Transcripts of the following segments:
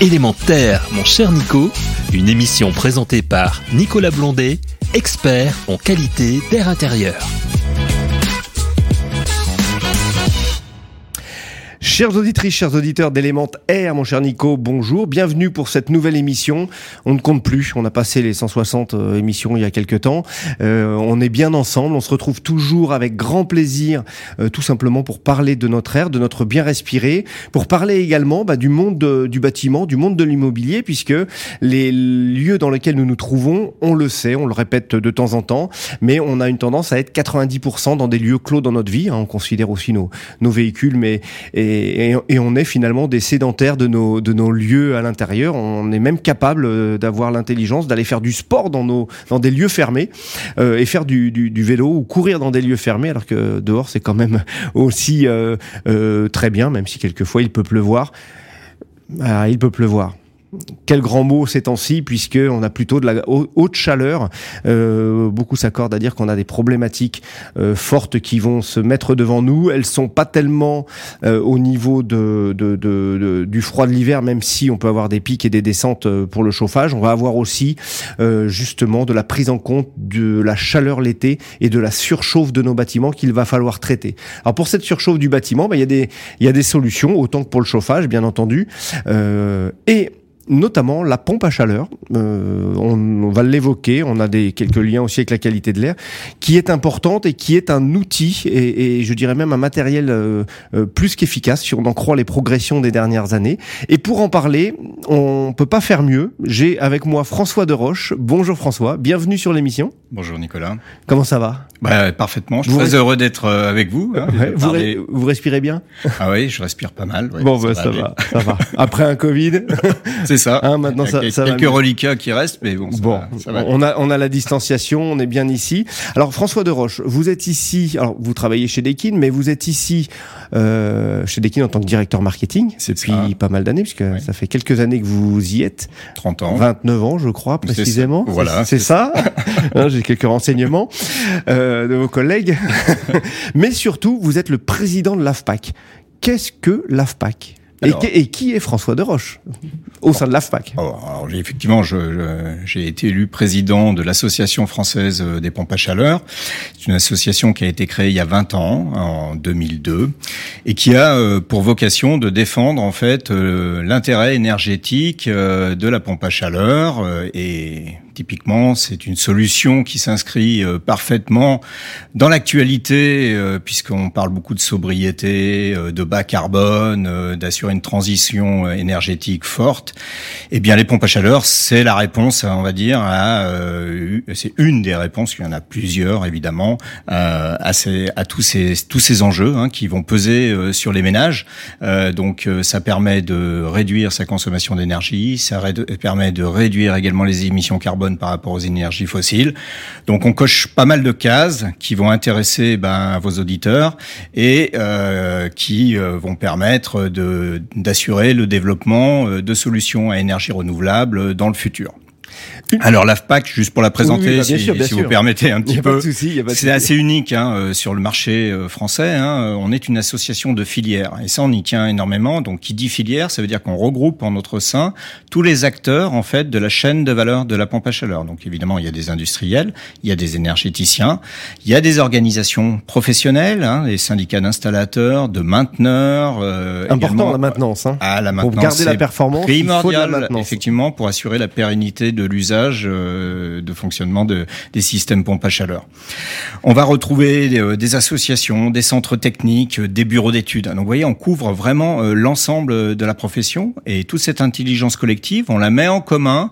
Élémentaire, mon cher Nico, une émission présentée par Nicolas Blondet, expert en qualité d'air intérieur. Chers auditrices, chers auditeurs d'Element Air, mon cher Nico, bonjour, bienvenue pour cette nouvelle émission. On ne compte plus, on a passé les 160 euh, émissions il y a quelques temps. Euh, on est bien ensemble, on se retrouve toujours avec grand plaisir, euh, tout simplement pour parler de notre air, de notre bien respirer, pour parler également bah, du monde du bâtiment, du monde de l'immobilier, puisque les lieux dans lesquels nous nous trouvons, on le sait, on le répète de temps en temps, mais on a une tendance à être 90% dans des lieux clos dans notre vie. Hein. on considère aussi nos, nos véhicules, mais et, et, on est finalement des sédentaires de nos, lieux à l'intérieur. On est même capable euh, d'avoir l'intelligence d'aller faire du sport dans, des lieux fermés euh, et faire du, vélo ou courir dans des lieux fermés, alors que dehors c'est quand même aussi euh, très bien, même si quelquefois il peut pleuvoir. Ah, il peut pleuvoir quel grand mot ces temps-ci, puisque on a plutôt de la haute chaleur. Euh, beaucoup s'accordent à dire qu'on a des problématiques euh, fortes qui vont se mettre devant nous. Elles sont pas tellement euh, au niveau de, du froid de l'hiver, même si on peut avoir des pics et des descentes pour le chauffage. On va avoir aussi justement de la prise en compte de la chaleur l'été et de la surchauffe de nos bâtiments qu'il va falloir traiter. Alors pour cette surchauffe du bâtiment, bah, il y a des y a des solutions autant que pour le chauffage, bien entendu. et notamment la pompe à chaleur. Euh, on, va l'évoquer. On a des quelques liens aussi avec la qualité de l'air, qui est importante et qui est un outil et, et je dirais même un matériel euh, euh, plus qu'efficace si on en croit les progressions des dernières années. Et pour en parler, on peut pas faire mieux. J'ai avec moi François de Roche. Bonjour François, bienvenue sur l'émission. Bonjour Nicolas. Comment ça va? Bah, Parfaitement. Je suis très heureux d'être avec vous. Hein, vous, vous, respirez bien? Ah oui, je respire pas mal. bon, bah, ça, va, ça va. Après un Covid. ça. Hein, maintenant, ça, ça quelques reliquats qui restent, mais bon. bon, on a on a la distanciation, on est bien ici. Alors François de Roche, vous êtes ici. Alors vous travaillez chez Dekin, mais vous êtes ici euh, chez Dekin en tant que directeur marketing depuis pas mal d'années, puisque ça fait quelques années que vous y êtes. 30 ans. 29 ans, je crois précisément. Voilà. C'est ça. Quelques renseignements euh, de vos collègues, mais surtout vous êtes le président de l'AFPAC. Qu'est-ce que l'AFPAC? Et, qui est François de Roche au sein de l'AFPAC alors, Effectivement, j'ai été élu président de l'Association française euh, des pompes à chaleur. C'est une association qui a été créée il y a 20 ans, en 2002, et qui a euh, pour vocation de défendre en fait euh, l'intérêt énergétique de la pompe à chaleur et Typiquement, c'est une solution qui s'inscrit euh, parfaitement dans l'actualité, euh, puisqu'on parle beaucoup de sobriété, euh, de bas carbone, d'assurer une transition énergétique forte. Eh bien, les pompes à chaleur, c'est la réponse, on va dire, à, c'est une des réponses. Il y en a plusieurs, évidemment, à, ces, à tous ces tous ces enjeux hein, qui vont peser sur les ménages. donc, ça permet de réduire sa consommation d'énergie, ça permet de réduire également les émissions carbone par rapport aux énergies fossiles. Donc on coche pas mal de cases qui vont intéresser ben, vos auditeurs et euh, qui euh, vont permettre d'assurer le développement euh, de solutions à énergie renouvelable dans le futur. Alors l'AFPAC, juste pour la présenter, bah, si, vous permettez un petit peu, c'est assez unique hein, euh, sur le marché euh, français. Hein, euh, on est une association de filières et ça on y tient énormément. Donc qui dit filière, ça veut dire qu'on regroupe en notre sein tous les acteurs en fait de la chaîne de valeur de la pompe à chaleur. Donc évidemment il y a des industriels, il y a des énergéticiens, il y a des organisations professionnelles, hein, les syndicats d'installateurs, de mainteneurs. Important la maintenance. Hein. Ah, la maintenance. Pour garder la performance, primordial effectivement pour assurer la pérennité de l'usage euh, de fonctionnement de, des systèmes pompes à chaleur. On va retrouver euh, des associations, des centres techniques, des bureaux d'études. Donc vous voyez, on couvre vraiment euh, l'ensemble de la profession et toute cette intelligence collective, on la met en commun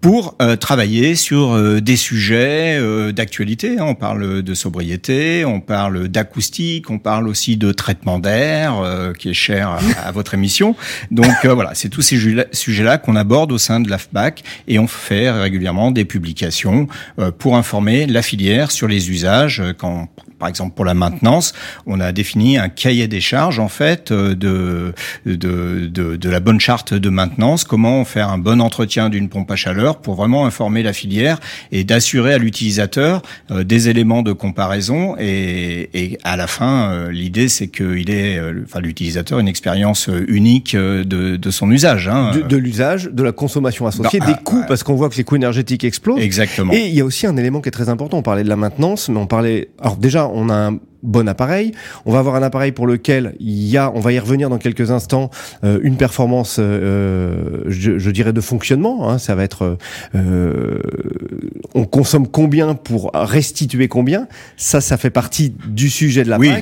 pour euh, travailler sur euh, des sujets euh, d'actualité. Hein. On parle de sobriété, on parle d'acoustique, on parle aussi de traitement d'air, qui est cher à, à, votre émission. Donc voilà, c'est tous ces sujets-là qu'on aborde au sein de l'AFBAC et on fait régulièrement des publications pour informer la filière sur les usages quand par exemple pour la maintenance, on a défini un cahier des charges en fait de de, de, de la bonne charte de maintenance, comment faire un bon entretien d'une pompe à chaleur pour vraiment informer la filière et d'assurer à l'utilisateur des éléments de comparaison et, et à la fin l'idée c'est qu'il ait enfin l'utilisateur une expérience unique de, de son usage hein. de, de l'usage de la consommation associée, des coûts, parce qu'on voit que les coûts énergétiques explosent. Exactement. Et il y a aussi un élément qui est très important. On parlait de la maintenance, mais on parlait. Alors déjà, on a un bon appareil. On va avoir un appareil pour lequel il y a, on va y revenir dans quelques instants, euh, une performance, euh, je, je, dirais, de fonctionnement. Hein. Ça va être, euh, on consomme combien pour restituer combien. Ça, ça fait partie du sujet de la oui.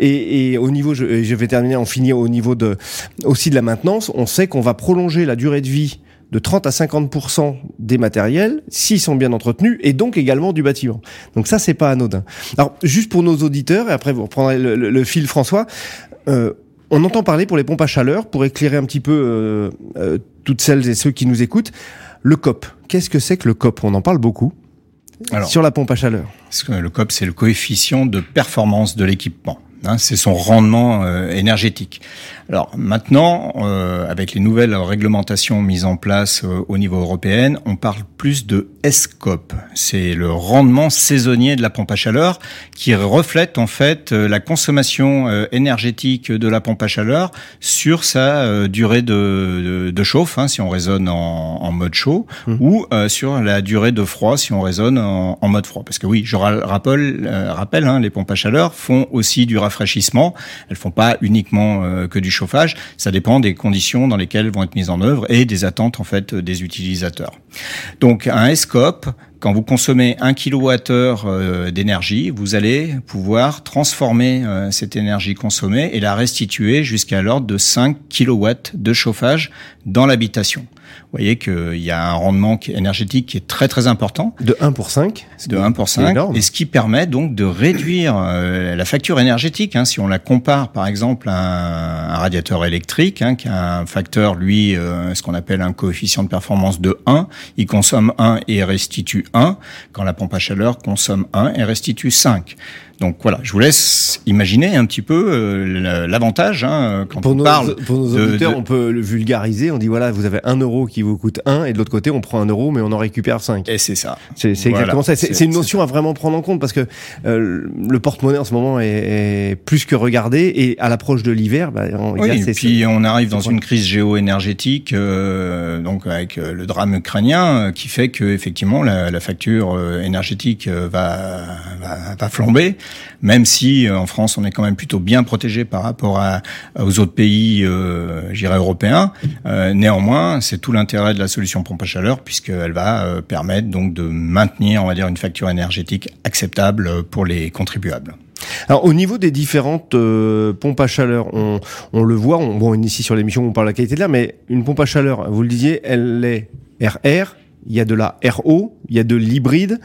Et, et, au niveau, je, je vais terminer, on finit au niveau de aussi de la maintenance. On sait qu'on va prolonger la durée de vie de 30 à 50% des matériels s'ils sont bien entretenus et donc également du bâtiment. Donc ça, c'est pas anodin. Alors, juste pour nos auditeurs, et après vous reprendrez le, fil François, euh, on entend parler pour les pompes à chaleur, pour éclairer un petit peu euh, euh, toutes celles et ceux qui nous écoutent, le COP. Qu'est-ce que c'est que le COP? On en parle beaucoup. Alors, sur la pompe à chaleur. Le COP, c'est le coefficient de performance de l'équipement. Hein, c'est son rendement énergétique. Alors maintenant, euh, avec les nouvelles réglementations mises en place euh, au niveau européen, on parle plus de SCOP. C'est le rendement saisonnier de la pompe à chaleur qui reflète en fait euh, la consommation euh, énergétique de la pompe à chaleur sur sa durée de, de, de chauffe, hein, si on raisonne en, en mode chaud, mmh. ou sur la durée de froid, si on raisonne en, en mode froid. Parce que oui, je rappelle, rappelle hein, les pompes à chaleur font aussi du rafraîchissement. Elles font pas uniquement que du chauffage, ça dépend des conditions dans lesquelles vont être mises en œuvre et des attentes en fait des utilisateurs. Donc un S-COP, quand vous consommez 1 kWh d'énergie, vous allez pouvoir transformer euh, cette énergie consommée et la restituer jusqu'à l'ordre de 5 kW de chauffage dans l'habitation. Vous voyez qu'il y a un rendement énergétique qui est très très important. De 1 pour 5 De 1 pour 5. Et ce qui permet donc de réduire euh, la facture énergétique. Hein, si on la compare par exemple à un, radiateur électrique, hein, qui a un facteur, lui, euh, ce qu'on appelle un coefficient de performance de 1, il consomme 1 et restitue 1, quand la pompe à chaleur consomme 1 et restitue 5. Donc voilà, je vous laisse imaginer un petit peu euh, l'avantage hein, quand pour on nos, parle. Pour nos auditeurs, on peut le vulgariser. On dit voilà, vous avez un euro qui vous coûte 1 et de l'autre côté, on prend un euro mais on en récupère 5. Et c'est ça. C'est exactement ça. C'est une notion à vraiment prendre en compte parce que euh, le porte-monnaie en ce moment est, est, plus que regardé et à l'approche de l'hiver, bah, oui, et puis on arrive dans une crise géo-énergétique, euh, donc avec euh, le drame ukrainien, qui fait que effectivement la, la facture énergétique va, va, va flamber même si euh, en France on est quand même plutôt bien protégé par rapport aux autres pays, euh, j'irais européens. Euh, néanmoins, c'est tout l'intérêt de la solution pompe à chaleur puisqu'elle va euh, permettre donc de maintenir, on va dire, une facture énergétique acceptable pour les contribuables. Alors au niveau des différentes pompes à chaleur, on, on le voit, on, bon ici sur l'émission on parle de la qualité de l'air, mais une pompe à chaleur, vous le disiez, elle est RR, il y a de la RO, il y a de l'hybride.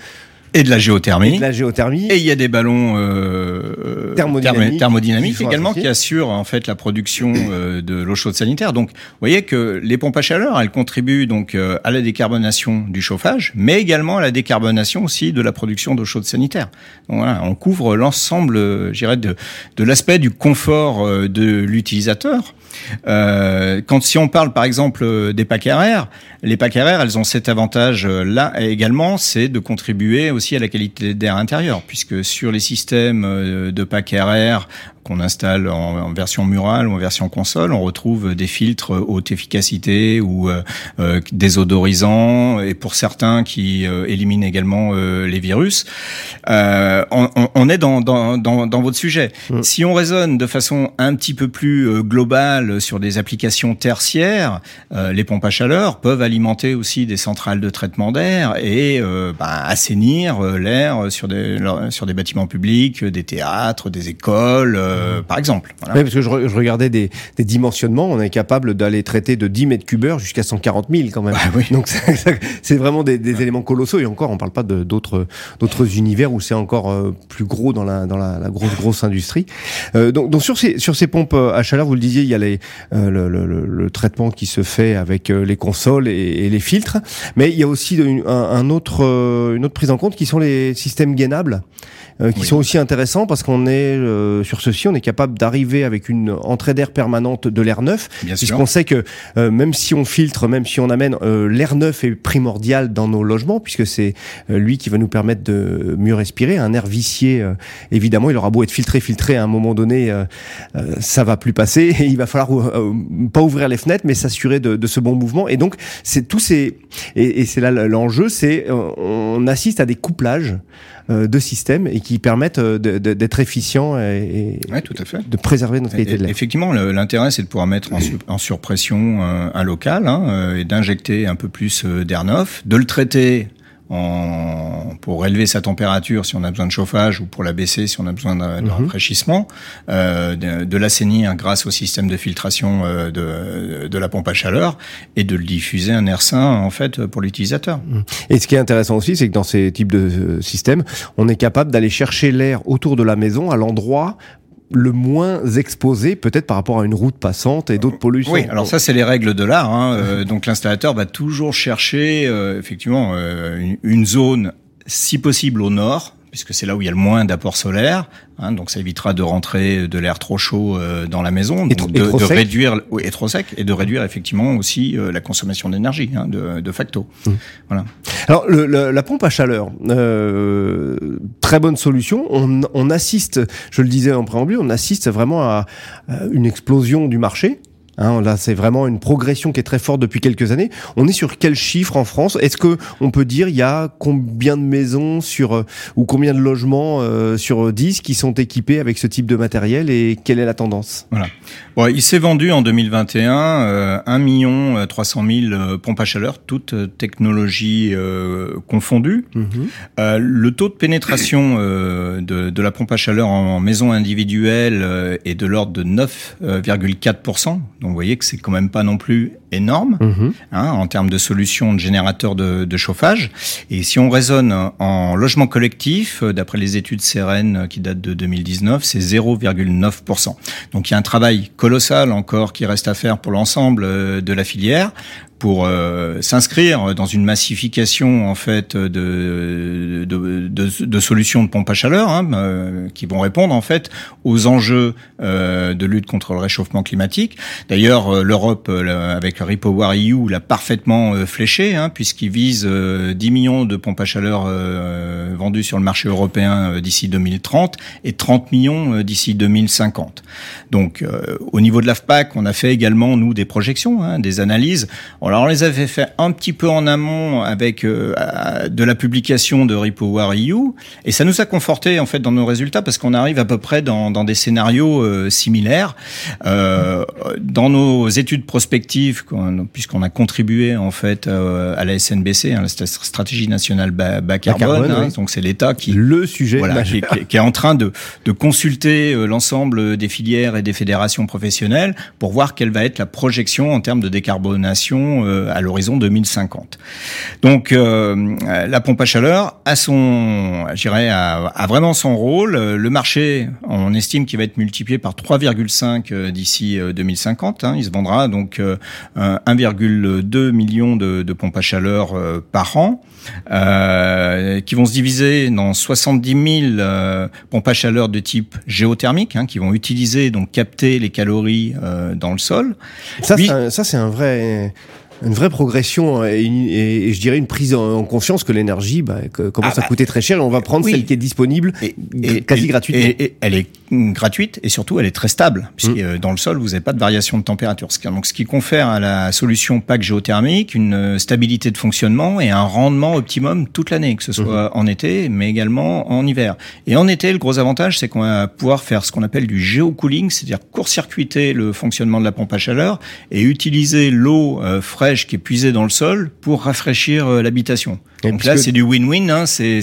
Et de la géothermie. Et de la géothermie. Et il y a des ballons euh, thermodynamiques, thermodynamiques également qui assurent en fait la production euh, de l'eau chaude sanitaire. Donc, vous voyez que les pompes à chaleur, elles contribuent donc euh, à la décarbonation du chauffage, mais également à la décarbonation aussi de la production d'eau chaude sanitaire. Donc voilà, on couvre l'ensemble, euh, je dirais, de, de l'aspect du confort euh, de l'utilisateur. Euh, quand si on parle par exemple des packs RR, les packs RR, elles ont cet avantage là également, c'est de contribuer aussi à la qualité d'air intérieur, puisque sur les systèmes euh, de pack RR qu'on installe en, version murale ou en version console, on retrouve des filtres haute efficacité ou euh, euh, désodorisants et pour certains qui euh, éliminent également euh, les virus. Euh, on, on, est dans, dans, dans, dans, votre sujet. Mmh. Si on raisonne de façon un petit peu plus globale sur des applications tertiaires, les pompes à chaleur peuvent alimenter aussi des centrales de traitement d'air et bah, assainir l'air sur des, sur des bâtiments publics, des théâtres, des écoles euh, par exemple. Voilà. Oui, parce que je, je regardais des, des, dimensionnements, on est capable d'aller traiter de 10 mètres cubes heure jusqu'à 140 000 quand même. Bah, oui. Donc c'est vraiment des, des éléments colossaux et encore, on parle pas d'autres d'autres univers où c'est encore euh, plus gros dans la dans la, la grosse grosse industrie. Euh, donc, donc sur ces sur ces pompes à chaleur, vous le disiez, il y a les, euh, le, le, le, traitement qui se fait avec euh, les consoles et, et, les filtres, mais il y a aussi une, un, un autre une autre prise en compte qui sont les systèmes gainables, qui oui. sont aussi intéressants parce qu'on est sur ce aussi, on est capable d'arriver avec une entrée d'air permanente de l'air neuf, puisqu'on sait que euh, même si on filtre, même si on amène, euh, l'air neuf est primordial dans nos logements, puisque c'est lui qui va nous permettre de mieux respirer. Un air vicié, évidemment, il aura beau être filtré, filtré, à un moment donné, ça va plus passer, et il va falloir pas ouvrir les fenêtres, mais s'assurer de, de, ce bon mouvement. Et donc, c'est tous ces et, et c'est là l'enjeu, c'est on assiste à des couplages euh, de systèmes et qui permettent euh, d'être efficients et, tout à fait. de préserver notre qualité de l'air. Effectivement, l'intérêt c'est de pouvoir mettre en, surpression euh, un local hein, et d'injecter un peu plus d'air neuf, de le traiter en, pour élever sa température si on a besoin de chauffage ou pour la baisser si on a besoin de, mhm. rafraîchissement, euh, de, de l'assainir grâce au système de filtration euh, de, de, la pompe à chaleur et de le diffuser un air sain en fait pour l'utilisateur. Mhm. Et ce qui est intéressant aussi, c'est que dans ces types de euh, systèmes, on est capable d'aller chercher l'air autour de la maison à l'endroit le moins exposé peut-être par rapport à une route passante et d'autres pollutions. Oui, alors ça c'est les règles de l'art. Hein. Euh, donc l'installateur va toujours chercher euh, effectivement euh, une, zone, si possible au nord, puisque c'est là où il y a le moins d'apport solaire. Hein, donc ça évitera de rentrer de l'air trop chaud euh, dans la maison, et de, de réduire oui, et trop sec, et de réduire effectivement aussi euh, la consommation d'énergie hein, de, de, facto. Mmh. Voilà. Alors le, la pompe à chaleur, euh, très bonne solution. On, on, assiste, je le disais en préambule, on assiste vraiment à une explosion du marché. Hein, là, c'est vraiment une progression qui est très forte depuis quelques années. On est sur quel chiffre en France? Est-ce que on peut dire il y a combien de maisons sur euh, ou combien de logements euh, sur 10 qui sont équipés avec ce type de matériel et quelle est la tendance? Voilà. Bon, il s'est vendu en 2021 euh, 1 million 300 000 euh, pompes à chaleur, toutes technologies confondues. Mhm. le taux de pénétration de, de, la pompe à chaleur en maison individuelle est de l'ordre de 9,4 vous voyez que c'est quand même pas non plus énorme mhm. hein, en termes de solutions de générateurs de, de, chauffage. Et si on raisonne en logement collectif, euh, d'après les études Seren euh, qui datent de 2019, c'est 0,9%. Donc il y a un travail colossal encore qui reste à faire pour l'ensemble euh, de la filière pour euh, s'inscrire dans une massification en fait de de, de, de solutions de pompe à chaleur hein, euh, qui vont répondre en fait aux enjeux euh, de lutte contre le réchauffement climatique. D'ailleurs, l'Europe avec Repower EU l'a parfaitement fléché hein, puisqu'il vise 10 millions de pompes à chaleur vendues sur le marché européen d'ici 2030 et 30 millions d'ici 2050. Donc, au niveau de l'AFPAC, on a fait également nous des projections, hein, des analyses. Alors on les avait fait un petit peu en amont avec euh, de la publication de Repower EU et ça nous a conforté en fait dans nos résultats parce qu'on arrive à peu près dans, dans des scénarios euh, similaires. Euh, dans nos études prospectives, puisqu'on a contribué en fait à la SNBC, hein, la stratégie nationale bas, carbone, hein, donc c'est l'État qui le sujet voilà, qui, qui, est en train de, de consulter l'ensemble des filières et des fédérations professionnelles pour voir quelle va être la projection en termes de décarbonation euh, à l'horizon 2050. Donc euh, la pompe à chaleur a son, dirais, a, vraiment son rôle. Le marché, on estime qu'il va être multiplié par 3,5 euh, d'ici 2050. Hein. Il se vendra donc 1,2 million de, de, pompes à chaleur par an. Euh, qui vont se diviser dans 70 000 euh, pompes à chaleur de type géothermique, hein, qui vont utiliser donc capter les calories euh, dans le sol. Ça, ça c'est un vrai une vraie progression et, et, je dirais une prise en, conscience que l'énergie bah, commence ah à bah, coûter très cher et on va prendre celle qui est disponible et, quasi gratuitement. Et, elle est gratuite et surtout elle est très stable puisque mm. dans le sol vous n'avez pas de variation de température. Donc ce qui confère à la solution PAC géothermique une euh, stabilité de fonctionnement et un rendement optimum toute l'année, que ce soit mm-hmm. en été mais également en hiver. Et en été le gros avantage c'est qu'on va pouvoir faire ce qu'on appelle du géocooling, c'est-à-dire court-circuiter le fonctionnement de la pompe à chaleur et utiliser l'eau euh, fraîche qui est puisé dans le sol pour rafraîchir euh, l'habitation. Donc là, c'est du win-win, hein, c'est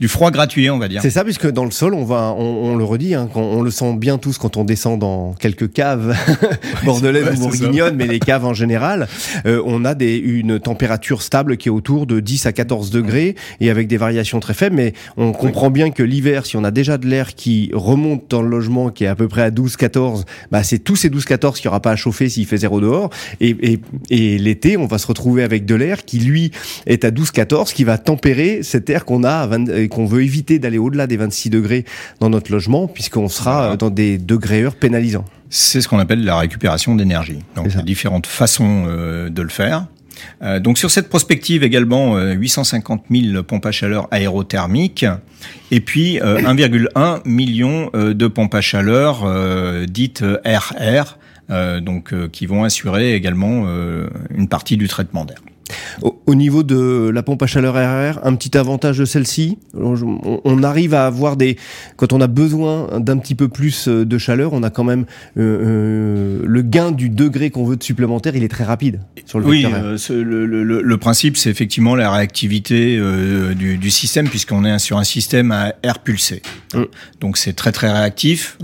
du froid gratuit, on va dire. C'est ça, puisque dans le sol, on va, on, le redit, hein, on, le sent bien tous quand on descend dans quelques caves bordelaises ou bourguignonnes, mais les caves en général, euh, on a des, une température stable qui est autour de 10 à 14 degrés et avec des variations très faibles. Mais on comprend bien que l'hiver, si on a déjà de l'air qui remonte dans le logement, qui est à peu près à 12-14, bah c'est tous ces 12-14 qui aura pas à chauffer s'il fait zéro dehors. Et, et, et l'été, on va se retrouver avec de l'air qui, lui, est à 12 12-14 qui va tempérer cet air qu'on a et qu'on veut éviter d'aller au-delà des 26 degrés dans notre logement puisqu'on sera dans des degrés heures pénalisants. C'est ce qu'on appelle la récupération d'énergie. Donc, il y a différentes façons de le faire. Euh, donc sur cette prospective également, 850 euh, 000 pompes à chaleur aérothermiques et puis 1,1 euh, million de pompes à chaleur dites RR, donc qui vont assurer également une partie du traitement d'air. Au, niveau de la pompe à chaleur RR, un petit avantage de celle-ci, on, arrive à avoir des, quand on a besoin d'un petit peu plus euh, de chaleur, on a quand même euh, euh, le gain du degré qu'on veut de supplémentaire, il est très rapide sur le Oui, le, principe, c'est effectivement la réactivité du, système puisqu'on est sur un système à air pulsé. Mm. Donc c'est très très réactif.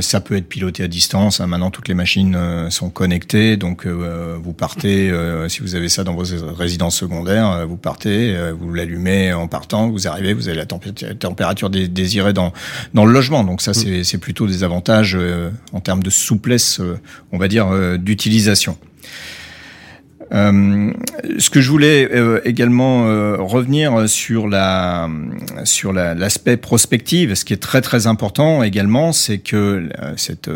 ça peut être piloté à distance. Hein. Maintenant, toutes les machines sont connectées, donc vous partez si vous avez ça dans vos résidence secondaire, euh, vous partez, euh, vous l'allumez en partant, vous arrivez, vous avez la température désirée dans, dans le logement. Donc ça, c'est plutôt des avantages euh, en termes de souplesse, on va dire, d'utilisation. Euh, ce que je voulais euh, également euh, revenir sur la sur l'aspect prospective, ce qui est très très important également, c'est que cette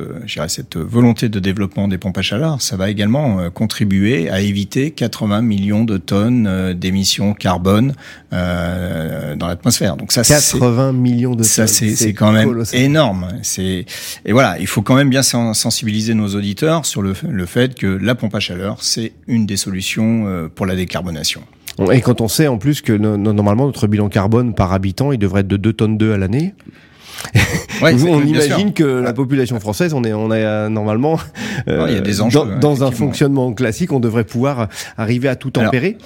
cette volonté de développement des pompes à chaleur, ça va également contribuer à éviter 80 millions de tonnes d'émissions carbone dans l'atmosphère. Donc ça 80 millions de ça c'est quand même énorme. C'est et voilà, il faut quand même bien sensibiliser nos auditeurs sur le, le fait que la pompe à chaleur, c'est une des solutions euh, pour la décarbonation. Et quand on sait en plus que normalement notre bilan carbone par habitant, il devrait être de 2 tonnes 2 à l'année. on imagine que la population française, on est, on est normalement euh, il y a des dans, un fonctionnement classique, on devrait pouvoir arriver à tout tempérer.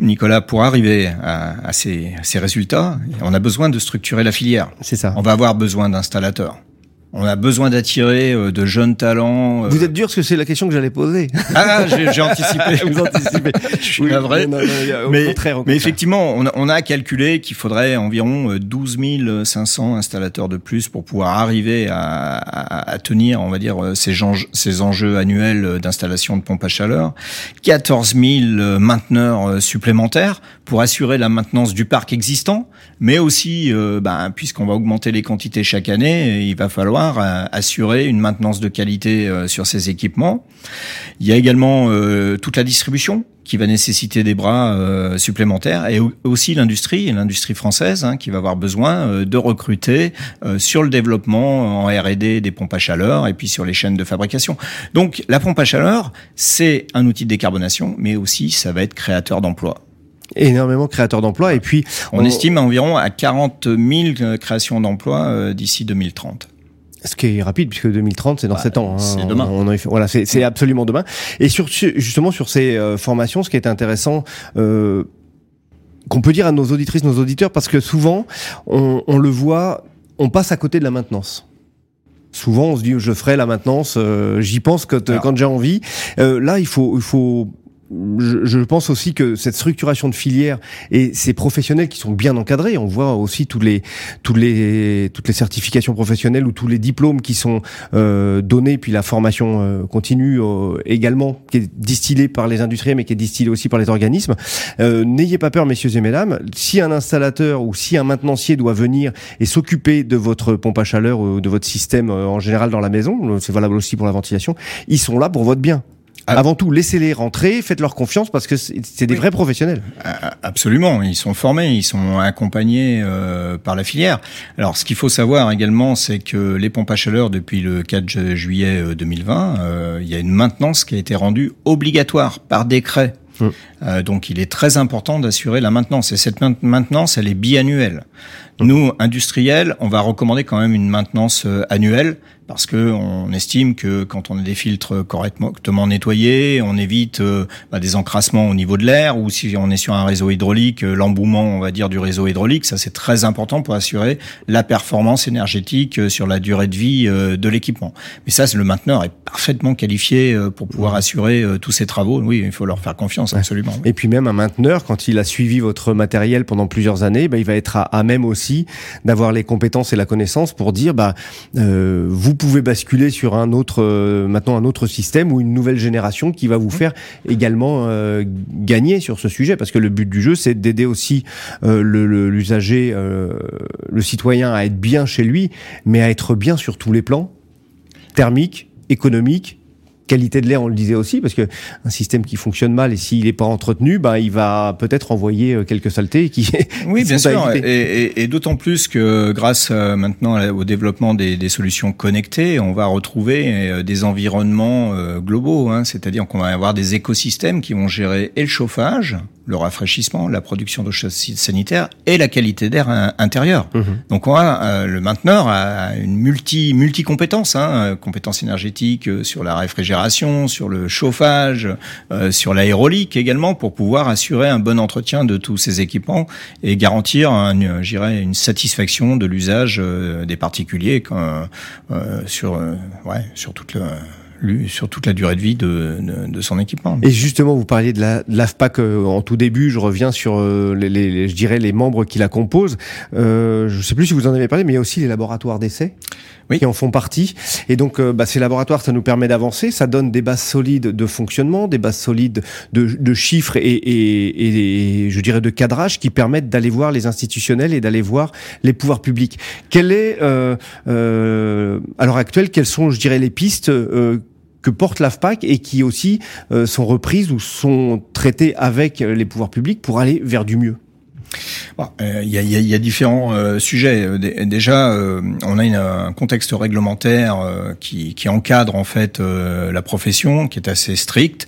Nicolas, pour arriver à, ces, à, ces, résultats, on a besoin de structurer la filière. C'est ça. On va avoir besoin d'installateurs. On a besoin d'attirer euh, de jeunes talents. Euh. Vous êtes dur parce que c'est la question que j'allais poser. Ah, j'ai anticipé. Vous anticipez. Je suis vrai. mais, mais effectivement, on a, on a calculé qu'il faudrait environ 12 euh, 500 installateurs de plus pour pouvoir arriver à, à, tenir, on va dire, ces, enjeux, ces enjeux annuels d'installation de pompes à chaleur. 14 000 mainteneurs supplémentaires pour assurer la maintenance du parc existant, mais aussi, ben, puisqu'on va augmenter les quantités chaque année, il va falloir assurer une maintenance de qualité euh, sur ces équipements. Il y a également euh, toute la distribution qui va nécessiter des bras euh, supplémentaires et aussi l'industrie, l'industrie française, hein, qui va avoir besoin de recruter sur le développement en R&D des pompes à chaleur et puis sur les chaînes de fabrication. Donc la pompe à chaleur, c'est un outil de décarbonation, mais aussi ça va être créateur d'emplois énormément créateur d'emplois et puis on, on, estime environ à 40 000 créations d'emplois d'ici 2030. Ce qui est rapide puisque 2030 c'est dans 7 ans. Hein. C'est demain. On, voilà, c'est absolument demain. Et sur justement sur ces euh, formations, ce qui est intéressant. Euh, qu'on peut dire à nos auditrices, nos auditeurs, parce que souvent, on, on, le voit, on passe à côté de la maintenance. Souvent, on se dit, je ferai la maintenance, euh, j'y pense quand, quand j'ai envie. Euh, là, il faut, il faut je, pense aussi que cette structuration de filière et ces professionnels qui sont bien encadrés, on voit aussi tous les, tous les, toutes les certifications professionnelles ou tous les diplômes qui sont euh, donnés, puis la formation euh, continue euh, également, qui est distillée par les industriels, mais qui est distillée aussi par les organismes. N'ayez pas peur, messieurs et mesdames, si un installateur ou si un maintenancier doit venir et s'occuper de votre pompe à chaleur ou de votre système en général dans la maison, c'est valable aussi pour la ventilation, ils sont là pour votre bien. Ah. Avant tout, laissez-les rentrer, faites-leur confiance parce que c'est des vrais professionnels. Absolument, ils sont formés, ils sont accompagnés euh, par la filière. Alors, ce qu'il faut savoir également, c'est que les pompes à chaleur, depuis le 4 juillet 2020, euh, il y a une maintenance qui a été rendue obligatoire par décret. Hum. Euh, donc, il est très important d'assurer la maintenance. Et cette maintenance, elle est biannuelle. Nous, industriels, on va recommander quand même une maintenance annuelle parce que on estime que quand on a des filtres correctement nettoyés, on évite euh, bah, des encrassements au niveau de l'air, ou si on est sur un réseau hydraulique, euh, l'embouement, on va dire, du réseau hydraulique, ça c'est très important pour assurer la performance énergétique euh, sur la durée de vie de l'équipement. Mais ça, le mainteneur est parfaitement qualifié pour pouvoir assurer tous ces travaux. Oui, il faut leur faire confiance, absolument. Et puis même un mainteneur, quand il a suivi votre matériel pendant plusieurs années, bah, il va être à, même aussi d'avoir les compétences et la connaissance pour dire, bah, vous pouvez basculer sur un autre, maintenant un autre système ou une nouvelle génération qui va vous faire également gagner sur ce sujet, parce que le but du jeu, c'est d'aider aussi l'usager, le, le citoyen à être bien chez lui, mais à être bien sur tous les plans, thermique, économique, qualité de l'air, on le disait aussi, parce que un système qui fonctionne mal et s'il n'est pas entretenu, ben il va peut-être envoyer euh, quelques saletés qui. Oui, bien sûr, et, et, d'autant plus que grâce euh, maintenant au développement des, des, solutions connectées, on va retrouver euh, des environnements globaux, hein, c'est-à-dire qu'on va avoir des écosystèmes qui vont gérer et le chauffage, le rafraîchissement, la production d'eau sanitaire et la qualité d'air intérieur. Mhm. Donc on a, euh, le mainteneur a une multi multi compétence, hein, euh, compétences énergétiques euh, sur la réfrigération, sur le chauffage, sur l'aérolique également pour pouvoir assurer un bon entretien de tous ces équipements et garantir, une, une satisfaction de l'usage des particuliers sur ouais, sur toute le sur toute la durée de vie de, de, son équipement. Et justement, vous parliez de l'AFPAC euh, en tout début. Je reviens sur euh, les, les, je dirais les membres qui la composent. Euh, je ne sais plus si vous en avez parlé, mais il y a aussi les laboratoires d'essai oui. qui en font partie. Et donc, euh, bah, ces laboratoires, ça nous permet d'avancer. Ça donne des bases solides de fonctionnement, des bases solides de, de chiffres et, et, et, je dirais de cadrage qui permettent d'aller voir les institutionnels et d'aller voir les pouvoirs publics. Quelle est, euh, à l'heure actuelle, quelles sont, je dirais, les pistes que porte l'AFPAC et qui aussi euh, sont reprises ou sont traitées avec les pouvoirs publics pour aller vers du mieux euh, il y, a, y, a, différents euh, sujets. Déjà, on a un contexte réglementaire qui, qui, encadre en fait la profession, qui est assez strict,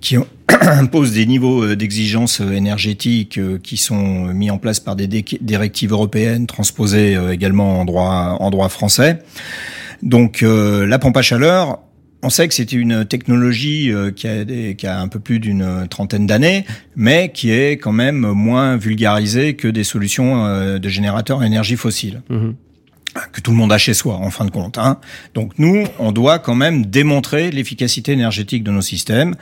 qui impose des niveaux d'exigence énergétique qui sont mis en place par des directives européennes transposées également en droit, en droit français. Donc la pompe à chaleur, on sait que c'était une technologie euh, qui a, qui a un peu plus d'une trentaine d'années, mais qui est quand même moins vulgarisée que des solutions euh, de générateurs à énergie fossile. Mhm que tout le monde a chez soi, en fin de compte. Hein. Donc nous, on doit quand même démontrer l'efficacité énergétique de nos systèmes.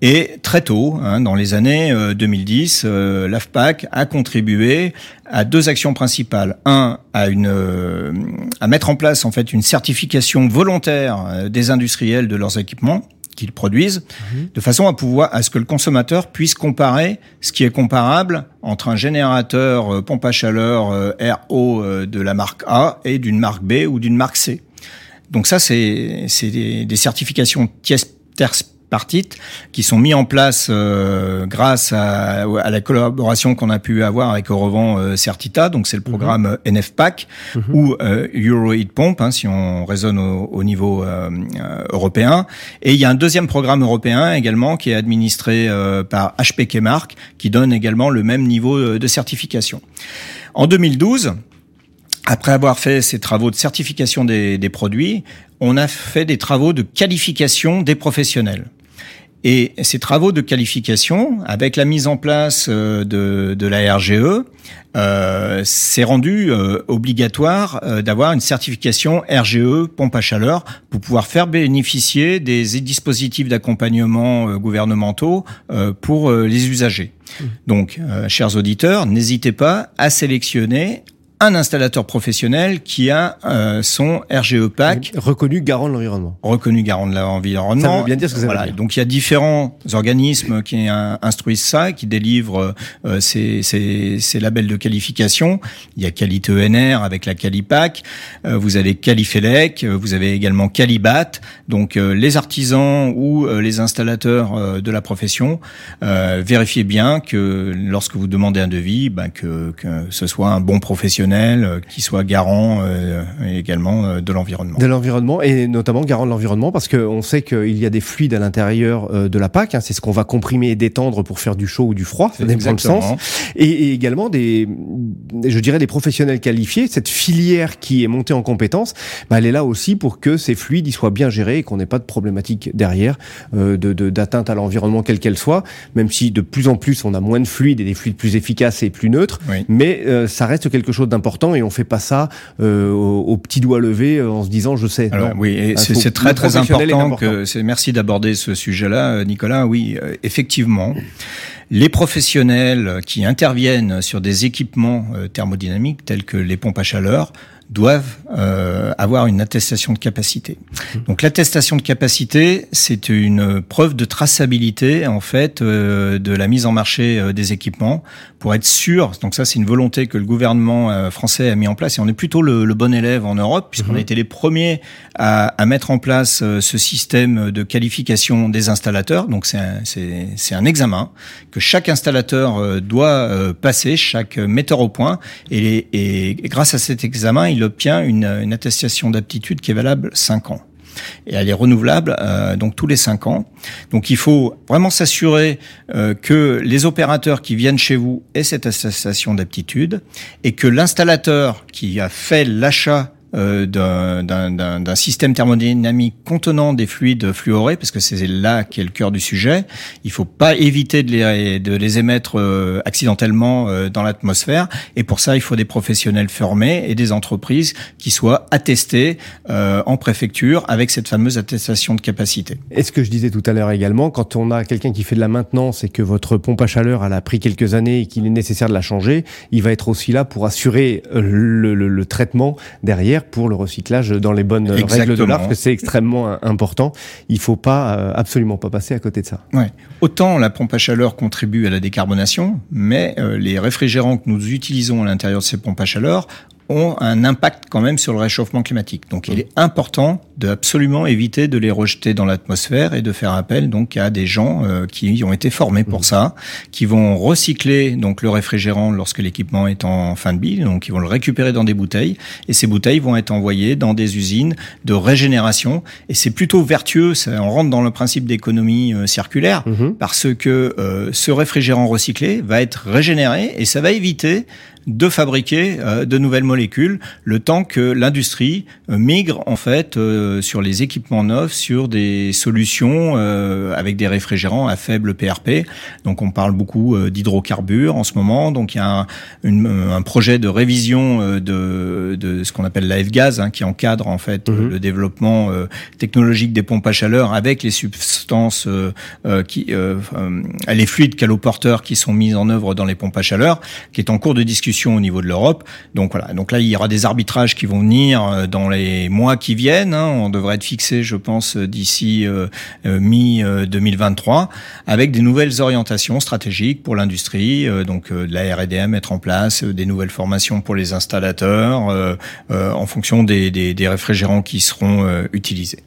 Et très tôt, hein, dans les années 2010, euh, euh l'AFPAC a contribué à deux actions principales. Un, à, euh, à mettre en place en fait une certification volontaire des industriels de leurs équipements qu'ils produisent, mhm. de façon à pouvoir à ce que le consommateur puisse comparer ce qui est comparable entre un générateur euh, pompe à chaleur euh, RO euh, de la marque A et d'une marque B ou d'une marque C. Donc ça, c'est des, des certifications tiers partites qui sont mis en place euh, grâce à, à, la collaboration qu'on a pu avoir avec Eurovan euh, Certita, donc c'est le mhm. programme NFPAC mhm. ou euh, Euro Heat Pump, hein, si on raisonne au, au niveau euh, européen. Et il y a un deuxième programme européen également qui est administré par HPK Mark, qui donne également le même niveau de certification. En 2012, après avoir fait ces travaux de certification des, des, produits, on a fait des travaux de qualification des professionnels. Et ces travaux de qualification, avec la mise en place euh, de, de la RGE, euh, c'est rendu euh, obligatoire euh, d'avoir une certification RGE pompe à chaleur pour pouvoir faire bénéficier des dispositifs d'accompagnement gouvernementaux pour les usagers. Mmh. Donc, chers auditeurs, n'hésitez pas à sélectionner un installateur professionnel qui a euh, son RGE PAC reconnu garant de l'environnement. Reconnu garant de l'environnement. Ça veut bien dire ce que ça voilà. Donc il y a différents organismes qui instruisent ça, qui délivrent euh, ces, ces, ces, labels de qualification. Il y a Qualité ENR avec la Calipac. Euh, vous avez Califelec. Vous avez également Calibat. Donc les artisans ou les installateurs de la profession, vérifiez bien que lorsque vous demandez un devis, ben, que, que ce soit un bon professionnel euh, qui soit garant euh, également euh, de l'environnement. De l'environnement et notamment garant de l'environnement parce qu'on sait qu'il y a des fluides à l'intérieur de la PAC. Hein, c'est ce qu'on va comprimer et détendre pour faire du chaud ou du froid. Ça dépend le sens. Et, également des, je dirais des professionnels qualifiés. Cette filière qui est montée en compétences, bah, elle est là aussi pour que ces fluides ils soient bien gérés et qu'on n'ait pas de problématique derrière de d'atteinte à l'environnement quelle qu'elle soit. Même si de plus en plus on a moins de fluides et des fluides plus efficaces et plus neutres, mais ça reste quelque chose important et on fait pas ça euh, au, petit doigt levé euh, en se disant je sais. Alors, oui, c'est très très important, que c'est merci d'aborder ce sujet-là, euh, Nicolas. Oui, effectivement. Les professionnels qui interviennent sur des équipements thermodynamiques tels que les pompes à chaleur doivent euh, avoir une attestation de capacité. Donc l'attestation de capacité, c'est une preuve de traçabilité en fait euh, de la mise en marché euh, des équipements pour être sûr. Donc ça, c'est une volonté que le gouvernement français a mis en place et on est plutôt le, le bon élève en Europe puisqu'on a mhm. été les premiers à, à mettre en place ce système de qualification des installateurs. Donc c'est un, c'est un examen que chaque installateur doit passer, chaque metteur au point et, et grâce à cet examen, il obtient une, attestation d'aptitude qui est valable 5 ans et elle est renouvelable euh, tous les 5 ans. Donc il faut vraiment s'assurer euh, que les opérateurs qui viennent chez vous aient cette attestation d'aptitude et que l'installateur qui a fait l'achat euh, d'un système thermodynamique contenant des fluides fluorés, parce que c'est là qu'est le cœur du sujet. Il faut pas éviter de les, de les émettre euh, accidentellement euh, dans l'atmosphère, et pour ça, il faut des professionnels formés et des entreprises qui soient attestées en préfecture avec cette fameuse attestation de capacité. Et ce que je disais tout à l'heure également, quand on a quelqu'un qui fait de la maintenance et que votre pompe à chaleur elle a pris quelques années et qu'il est nécessaire de la changer, il va être aussi là pour assurer le, le, le traitement derrière pour le recyclage dans les bonnes règles de l'art, parce que c'est extrêmement important. Il faut pas euh, absolument pas passer à côté de ça. Ouais. Autant la pompe à chaleur contribue à la décarbonation, mais euh, les réfrigérants que nous utilisons à l'intérieur de ces pompes à chaleur ont un impact quand même sur le réchauffement climatique. Donc il est important de absolument éviter de les rejeter dans l'atmosphère et de faire appel donc à des gens euh, qui ont été formés pour mmh. ça, qui vont recycler donc le réfrigérant lorsque l'équipement est en fin de vie, donc ils vont le récupérer dans des bouteilles et ces bouteilles vont être envoyées dans des usines de régénération et c'est plutôt vertueux, ça, on rentre dans le principe d'économie euh, circulaire mmh. parce que euh, ce réfrigérant recyclé va être régénéré et ça va éviter de fabriquer euh, de nouvelles molécules, le temps que l'industrie euh, migre en fait euh, sur les équipements neufs, sur des solutions avec des réfrigérants à faible PRP. Donc on parle beaucoup d'hydrocarbures en ce moment. Donc il y a un, un projet de révision de, de ce qu'on appelle la F-gaz hein, qui encadre en fait mhm. le développement technologique des pompes à chaleur avec les substances qui les fluides caloporteurs qui sont mis en œuvre dans les pompes à chaleur, qui est en cours de discussion au niveau de l'Europe. Donc voilà. Donc là, il y aura des arbitrages qui vont venir euh, dans les mois qui viennent. Hein. On devrait être fixé, je pense, d'ici euh, euh, mi 2023, avec des nouvelles orientations stratégiques pour l'industrie. donc de la R&D mettre en place des nouvelles formations pour les installateurs en fonction des, des réfrigérants qui seront utilisés.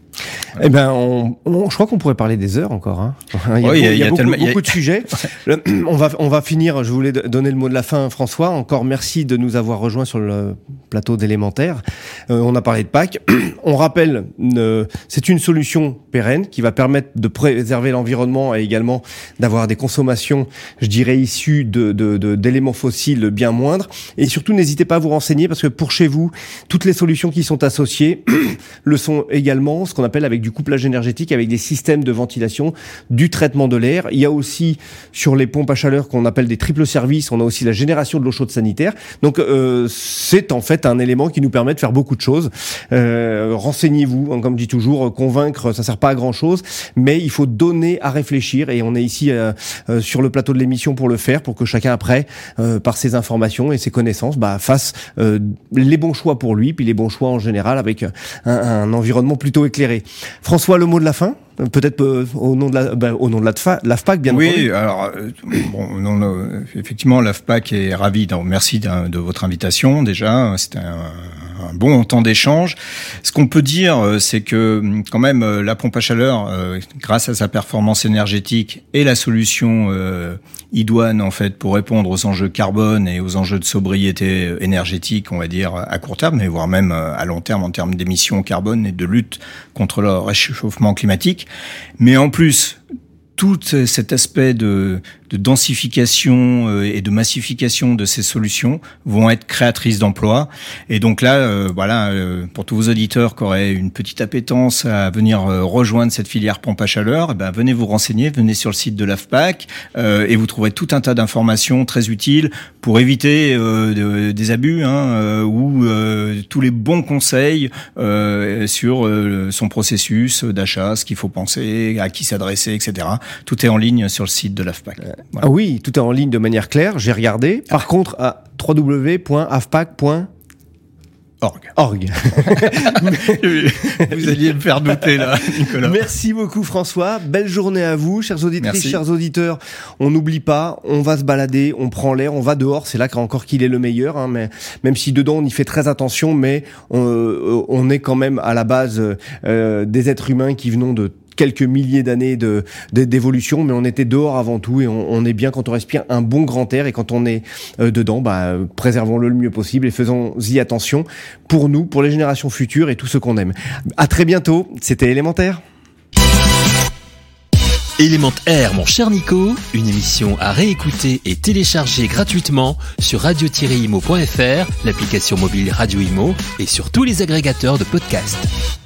Eh ben, on, je crois qu'on pourrait parler des heures encore. Hein. Il y a, beaucoup, de sujets. on va, on va finir. Je voulais donner le mot de la fin, François. Encore merci de nous avoir rejoints sur le plateau d'élémentaire. Euh, on a parlé de Pâques. on rappelle, euh, c'est une solution pérenne qui va permettre de préserver l'environnement et également d'avoir des consommations, je dirais, issues de, d'éléments fossiles bien moindres. Et surtout, n'hésitez pas à vous renseigner parce que pour chez vous, toutes les solutions qui sont associées le sont également. Ce qu'on appelle avec du couplage énergétique, avec des systèmes de ventilation, du traitement de l'air. Il y a aussi sur les pompes à chaleur qu'on appelle des triples services, on a aussi la génération de l'eau chaude sanitaire. Donc euh, c'est en fait un élément qui nous permet de faire beaucoup de choses. Euh, renseignez-vous, hein, comme dis toujours, convaincre, ça sert pas à grand chose, mais il faut donner à réfléchir et on est ici euh, euh sur le plateau de l'émission pour le faire, pour que chacun après, par ses informations et ses connaissances, bah, fasse les bons choix pour lui, puis les bons choix en général avec un, un environnement plutôt éclairé François, le mot de la fin Peut-être euh, au nom de la, ben, au nom de l'AFPAC, bien oui, entendu. Oui, alors euh, bon, non, effectivement, l'AFPAC est ravi. Donc, merci de votre invitation. Déjà, c'était un, un, bon temps d'échange. Ce qu'on peut dire, euh, c'est que quand même la pompe à chaleur, grâce à sa performance énergétique et la solution idoine en fait pour répondre aux enjeux carbone et aux enjeux de sobriété énergétique, on va dire à court terme, mais voire même à long terme en termes d'émissions carbone et de lutte contre le réchauffement climatique. Mais en plus, tout cet aspect de, de densification euh, et de massification de ces solutions vont être créatrices d'emplois. Et donc là, euh, voilà, euh, pour tous vos auditeurs qui auraient une petite appétence à venir rejoindre cette filière pompe à chaleur, eh ben, venez vous renseigner, venez sur le site de l'AFPAC et vous trouverez tout un tas d'informations très utiles pour éviter des abus hein, ou tous les bons conseils sur son processus d'achat, ce qu'il faut penser, à qui s'adresser, etc. Tout est en ligne sur le site de l'AFPAC. Ah oui, tout est en ligne de manière claire, j'ai regardé. Par contre, à www.afpac.org Org. Org. Vous alliez me faire douter là, Nicolas. Merci beaucoup François. Belle journée à vous, chers auditrices, Merci. chers auditeurs. On n'oublie pas, on va se balader, on prend l'air, on va dehors. C'est là qu'encore qu'il est le meilleur. Hein, mais même si dedans on y fait très attention, mais on, euh, on est quand même à la base euh, des êtres humains qui venons de quelques milliers d'années de d'évolution, mais on était dehors avant tout et on, est bien quand on respire un bon grand air et quand on est euh, dedans, bah, préservons-le le mieux possible et faisons-y attention pour nous, pour les générations futures et tout ce qu'on aime. À très bientôt. C'était élémentaire. Élément Air, mon cher Nico, une émission à réécouter et télécharger gratuitement sur radio-imo.fr, l'application mobile Radio Imo et sur tous les agrégateurs de podcasts.